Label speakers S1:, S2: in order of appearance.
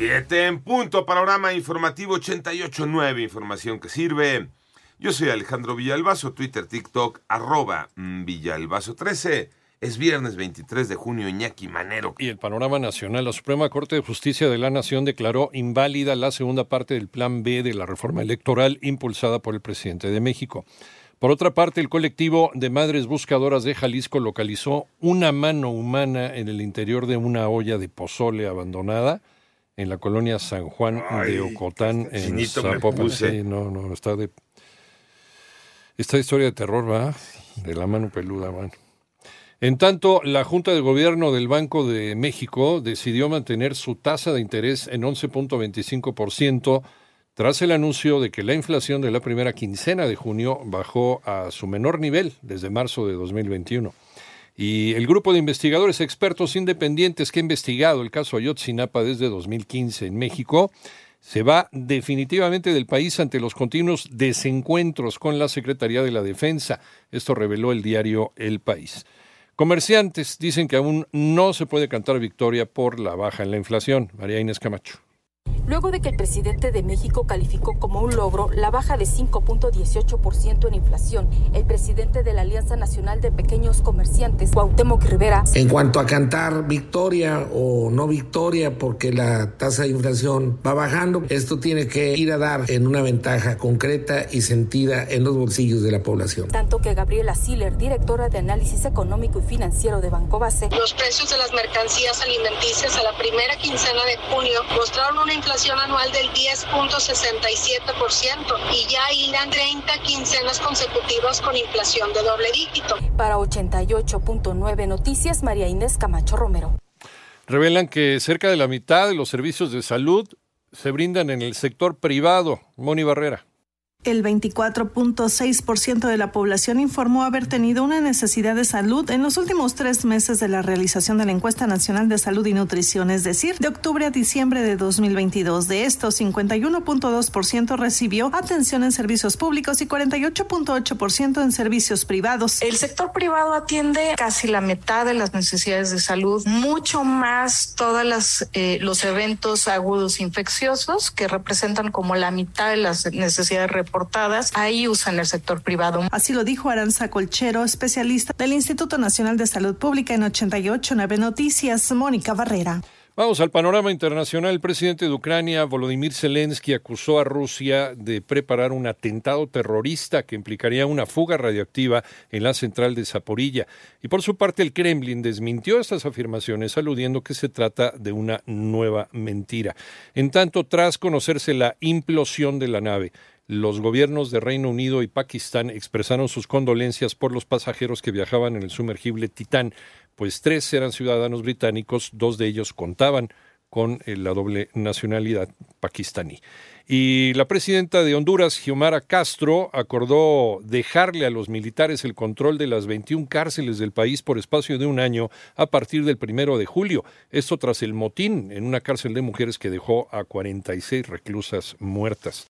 S1: Siete en punto, panorama informativo 88.9, información que sirve. Yo soy Alejandro Villalbazo, Twitter, TikTok, arroba mm, Villalbazo13. Es viernes 23 de junio, Iñaki Manero.
S2: Y el panorama nacional, la Suprema Corte de Justicia de la Nación declaró inválida la segunda parte del Plan B de la reforma electoral impulsada por el presidente de México. Por otra parte, el colectivo de Madres Buscadoras de Jalisco localizó una mano humana en el interior de una olla de pozole abandonada en la colonia San Juan
S1: Ay,
S2: de Ocotán,
S1: qué
S2: en Zapopan. Sí, no, no, está de... Esta historia de terror, ¿va? De la mano peluda, bueno. En tanto, la Junta de Gobierno del Banco de México decidió mantener su tasa de interés en 11.25% tras el anuncio de que la inflación de la primera quincena de junio bajó a su menor nivel desde marzo de 2021. Y el grupo de investigadores expertos independientes que ha investigado el caso Ayotzinapa desde 2015 en México se va definitivamente del país ante los continuos desencuentros con la Secretaría de la Defensa. Esto reveló el diario El País. Comerciantes dicen que aún no se puede cantar victoria por la baja en la inflación. María Inés Camacho.
S3: Luego de que el presidente de México calificó como un logro la baja de 5.18% en inflación. El presidente de la Alianza Nacional de Pequeños Comerciantes, Cuauhtémoc Rivera,
S4: En cuanto a cantar victoria o no victoria, porque la tasa de inflación va bajando, esto tiene que ir a dar en una ventaja concreta y sentida en los bolsillos de la población.
S3: tanto que Gabriela Siller, directora de Análisis Económico y Financiero de Banco Base,
S5: Los precios de las mercancías alimenticias a la primera quincena de junio mostraron una inflación anual del 10.67% y ya irán 30 quincenas consecutivas con inflación de doble dígito.
S3: para 88.9 Noticias, María Inés Camacho Romero.
S2: Revelan que cerca de la mitad de los servicios de salud se brindan en el sector privado. Moni Barrera.
S6: El 24.6% de la población informó haber tenido una necesidad de salud en los últimos tres meses de la realización de la encuesta nacional de salud y nutrición, es decir, de octubre a diciembre de 2022. De estos, 51.2% recibió atención en servicios públicos y 48.8% en servicios privados.
S7: El sector privado atiende casi la mitad de las necesidades de salud, mucho más todos los eventos agudos infecciosos que representan como la mitad de las necesidades reportadas. Ahí usan el sector privado.
S6: Así lo dijo Aranza Colchero, especialista del Instituto Nacional de Salud Pública en 88.9 Noticias, Mónica Barrera.
S2: Vamos al panorama internacional. El presidente de Ucrania, Volodymyr Zelensky, acusó a Rusia de preparar un atentado terrorista que implicaría una fuga radioactiva en la central de Zaporilla. Y por su parte, el Kremlin desmintió estas afirmaciones, aludiendo que se trata de una nueva mentira. En tanto, tras conocerse la implosión de la nave, los gobiernos de Reino Unido y Pakistán expresaron sus condolencias por los pasajeros que viajaban en el sumergible Titán, pues tres eran ciudadanos británicos, dos de ellos contaban con eh, la doble nacionalidad pakistaní. Y la presidenta de Honduras, Xiomara Castro, acordó dejarle a los militares el control de las 21 cárceles del país por espacio de un año a partir del primero de julio. Esto tras el motín en una cárcel de mujeres que dejó a 46 reclusas muertas.